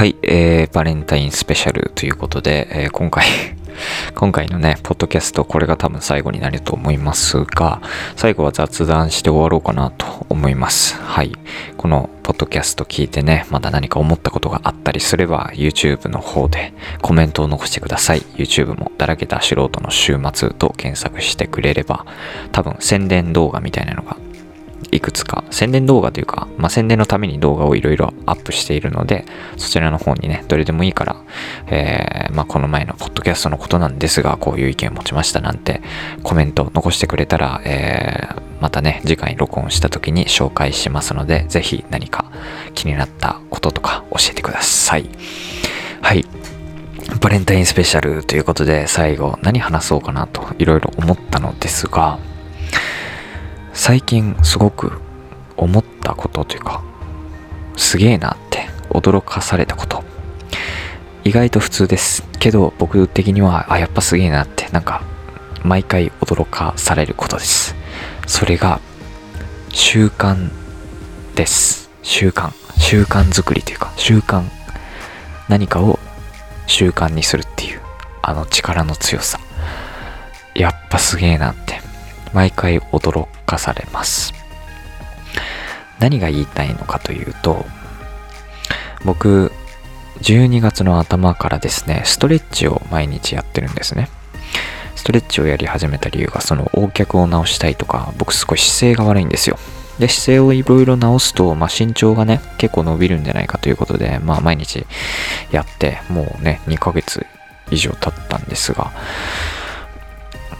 はい、えー、バレンタインスペシャルということで、えー、今回 今回のね、ポッドキャスト、これが多分最後になると思いますが、最後は雑談して終わろうかなと思います。はい。このポッドキャスト聞いてね、まだ何か思ったことがあったりすれば、YouTube の方でコメントを残してください。YouTube もだらけた素人の週末と検索してくれれば、多分宣伝動画みたいなのがいくつか宣伝動画というか、まあ、宣伝のために動画をいろいろアップしているので、そちらの方にね、どれでもいいから、えー、まあ、この前のポッドキャストのことなんですが、こういう意見を持ちましたなんてコメント残してくれたら、えー、またね、次回録音した時に紹介しますので、ぜひ何か気になったこととか教えてください。はい。バレンタインスペシャルということで、最後何話そうかなといろいろ思ったのですが、最近すごく思ったことというか、すげえなって驚かされたこと。意外と普通です。けど僕的には、あ、やっぱすげえなってなんか毎回驚かされることです。それが習慣です。習慣。習慣作りというか、習慣。何かを習慣にするっていう、あの力の強さ。やっぱすげえなって毎回驚かされます。何が言いたいのかというと、僕、12月の頭からですね、ストレッチを毎日やってるんですね。ストレッチをやり始めた理由が、その横脚を直したいとか、僕少し姿勢が悪いんですよ。で、姿勢をいろいろ直すと、まあ、身長がね、結構伸びるんじゃないかということで、まあ、毎日やって、もうね、2ヶ月以上経ったんですが、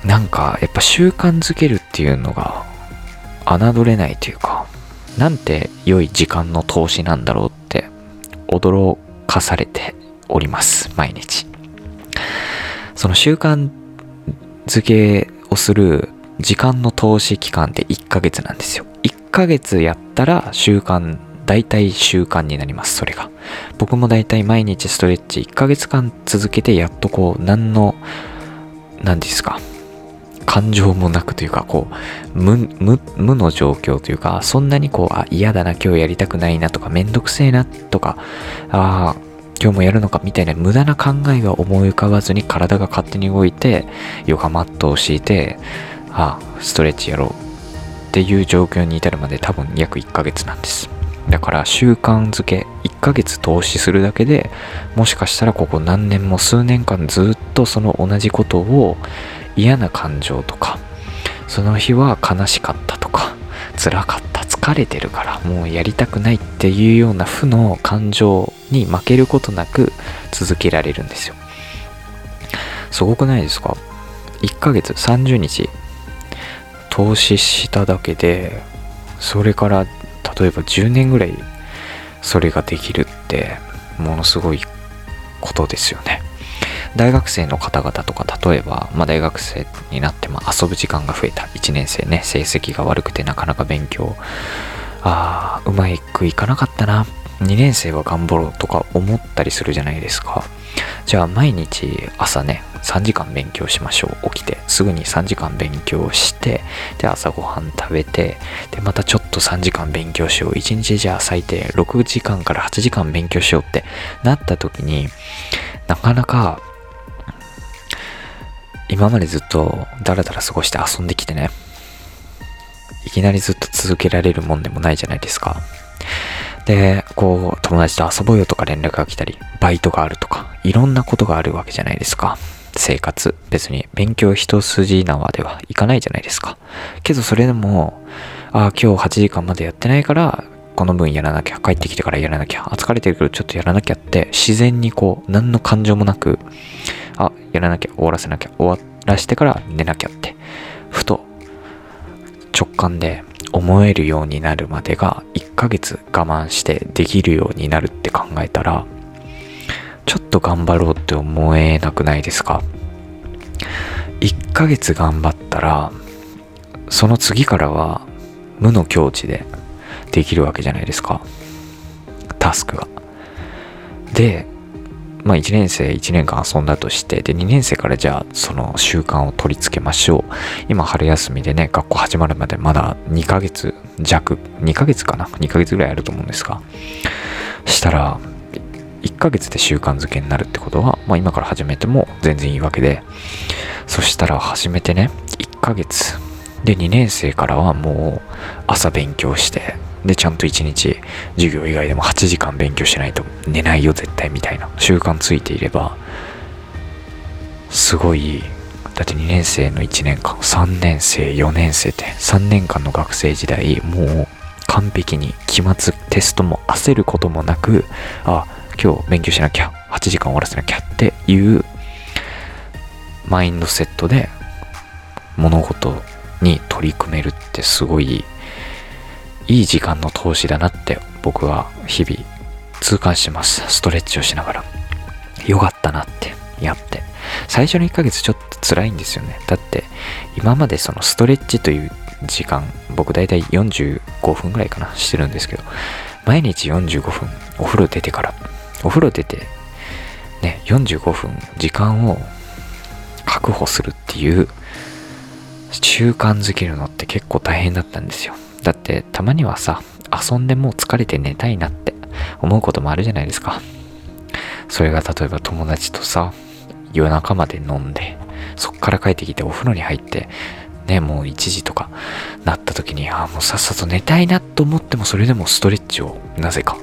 なんかやっぱ習慣づけるっていうのが侮れないというかなんて良い時間の投資なんだろうって驚かされております毎日。その習慣づけをする時間の投資期間って1ヶ月なんですよ。1ヶ月やったら習慣大体習慣になりますそれが。僕も大体毎日ストレッチ1ヶ月間続けてやっとこう何の何ですか感情もなくというか、こう、無、無、無の状況というか、そんなにこう、あ、嫌だな、今日やりたくないなとか、めんどくせえなとか、ああ、今日もやるのかみたいな無駄な考えが思い浮かばずに体が勝手に動いて、ヨガマットを敷いて、ああ、ストレッチやろうっていう状況に至るまで多分約1ヶ月なんです。だから習慣づけ1ヶ月投資するだけでもしかしたらここ何年も数年間ずっとその同じことを嫌な感情とかその日は悲しかったとか辛かった疲れてるからもうやりたくないっていうような負の感情に負けることなく続けられるんですよ。すごくないですか？1ヶ月30日投資しただけでそれから例えば10年ぐらいそれができるってものすごいことですよね。大学生の方々とか例えば、まあ、大学生になっても遊ぶ時間が増えた。1年生ね成績が悪くてなかなか勉強。ああうまくいかなかったな。2年生は頑張ろうとか思ったりするじゃないですか。じゃあ毎日朝ね3時間勉強しましょう。起きてすぐに3時間勉強してで朝ごはん食べてでまたちょっと3時間勉強しよう。1日じゃあ最低6時間から8時間勉強しようってなった時になかなか今までずっとダラダラ過ごして遊んできてね、いきなりずっと続けられるもんでもないじゃないですか。で、こう、友達と遊ぼうよとか連絡が来たり、バイトがあるとか、いろんなことがあるわけじゃないですか。生活。別に勉強一筋縄ではいかないじゃないですか。けどそれでも、ああ、今日8時間までやってないから、この分やらなきゃ、帰ってきてからやらなきゃ、あ、疲れてるけどちょっとやらなきゃって、自然にこう、何の感情もなく、あ、やらなきゃ、終わらせなきゃ、終わらしてから寝なきゃって、ふと直感で思えるようになるまでが1ヶ月我慢してできるようになるって考えたら、ちょっと頑張ろうって思えなくないですか ?1 ヶ月頑張ったら、その次からは無の境地でできるわけじゃないですか。タスクが。で、まあ1年生1年間遊んだとして、で2年生からじゃあその習慣を取り付けましょう。今春休みでね、学校始まるまでまだ2ヶ月弱、2ヶ月かな ?2 ヶ月ぐらいあると思うんですが、したら、1ヶ月で習慣づけになるってことは、まあ、今から始めても全然いいわけでそしたら始めてね1ヶ月で2年生からはもう朝勉強してでちゃんと1日授業以外でも8時間勉強しないと寝ないよ絶対みたいな習慣ついていればすごいだって2年生の1年間3年生4年生って3年間の学生時代もう完璧に期末テストも焦ることもなくあ今日勉強しなきゃ8時間終わらせなきゃっていうマインドセットで物事に取り組めるってすごいいい時間の投資だなって僕は日々痛感してます。ストレッチをしながら。よかったなってやって。最初の1ヶ月ちょっと辛いんですよね。だって今までそのストレッチという時間僕大体45分ぐらいかなしてるんですけど毎日45分お風呂出てからお風呂出てね45分時間を確保するっていう習慣づけるのって結構大変だったんですよ。だってたまにはさ遊んでもう疲れて寝たいなって思うこともあるじゃないですか。それが例えば友達とさ夜中まで飲んでそっから帰ってきてお風呂に入ってねもう1時とかなった時にああもうさっさと寝たいなと思ってもそれでもストレッチをなぜか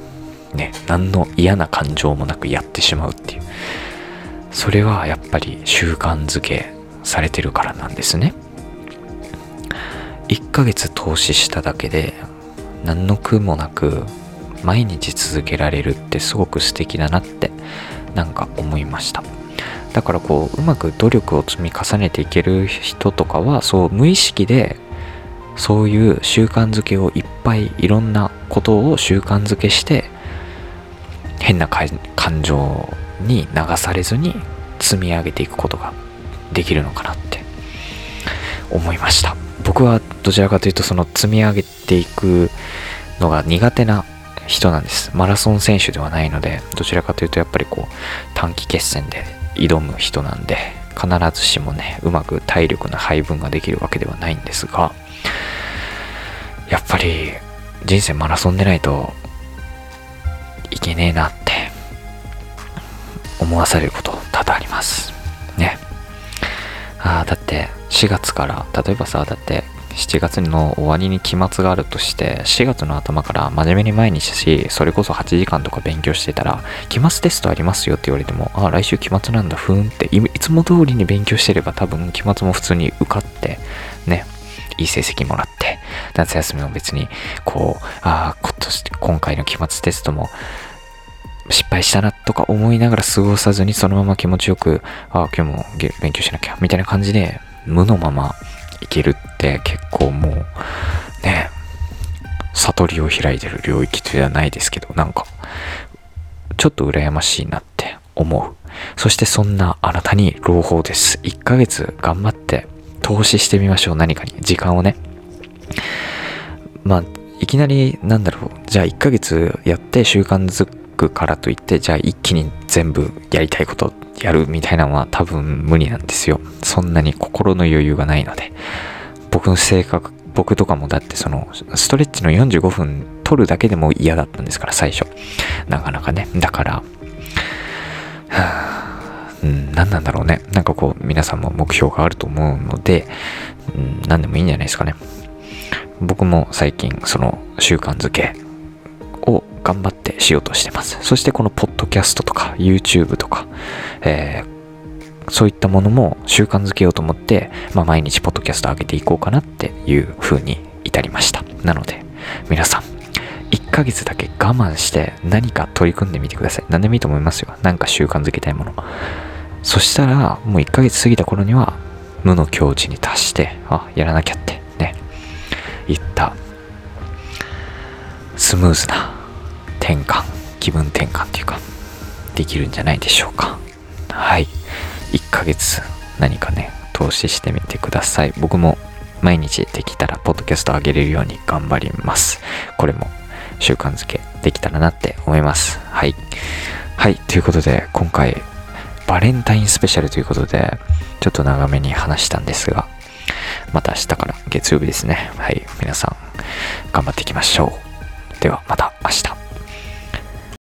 ね何の嫌な感情もなくやってしまうっていう。それはやっぱり習慣づけされてるからなんですね。1ヶ月投資しただけで何の苦もなく毎日続けられるってすごく素敵だなってなんか思いました。だからこううまく努力を積み重ねていける人とかはそう無意識でそういう習慣づけをいっぱいいろんなことを習慣づけして変な感情に流されずに積み上げていくことができるのかなって思いました。僕はどちらかというとその積み上げていくのが苦手な人なんです。マラソン選手ではないのでどちらかというとやっぱりこう短期決戦で挑む人なんで必ずしもねうまく体力の配分ができるわけではないんですがやっぱり人生マラソンでないといけねえなって思わされること多々あります。ね。ああだって4月から例えばさだって7月の終わりに期末があるとして4月の頭から真面目に毎日しそれこそ8時間とか勉強してたら期末テストありますよって言われてもああ来週期末なんだふーんっていつも通りに勉強してれば多分期末も普通に受かってねいい成績もらって夏休みも別にこうああ今年今回の期末テストも失敗したなとか思いながら過ごさずにそのまま気持ちよく、ああ、今日も勉強しなきゃ、みたいな感じで、無のままいけるって結構もう、ね、悟りを開いてる領域ではないですけど、なんか、ちょっと羨ましいなって思う。そしてそんなあなたに朗報です。1ヶ月頑張って投資してみましょう。何かに。時間をね。まあ、いきなり、なんだろう。じゃあ1ヶ月やって習慣づくからといって、じゃあ一気に全部やりたいことやるみたいなのは多分無理なんですよ。そんなに心の余裕がないので。僕の性格、僕とかもだってその、ストレッチの45分取るだけでも嫌だったんですから、最初。なかなかね。だから、はあ、うん、何なんだろうね。なんかこう、皆さんも目標があると思うので、うん、何でもいいんじゃないですかね。僕も最近、その習慣づけ頑張ってしようとしてます。そしてこのポッドキャストとか YouTube とか、えー、そういったものも習慣づけようと思って、まあ、毎日ポッドキャスト上げていこうかなっていう風に至りました。なので、皆さん、1ヶ月だけ我慢して何か取り組んでみてください。何でもいいと思いますよ。なんか習慣づけたいもの。そしたら、もう1ヶ月過ぎた頃には、無の境地に達して、あ、やらなきゃってね、言ったスムーズな転換気分転換っていうかできるんじゃないでしょうか。はい。1ヶ月何かね投資してみてください。僕も毎日できたらポッドキャスト上げれるように頑張ります。これも習慣づけできたらなって思います。はい。はい。ということで今回バレンタインスペシャルということでちょっと長めに話したんですがまた明日から月曜日ですね。はい。皆さん頑張っていきましょう。ではまた明日。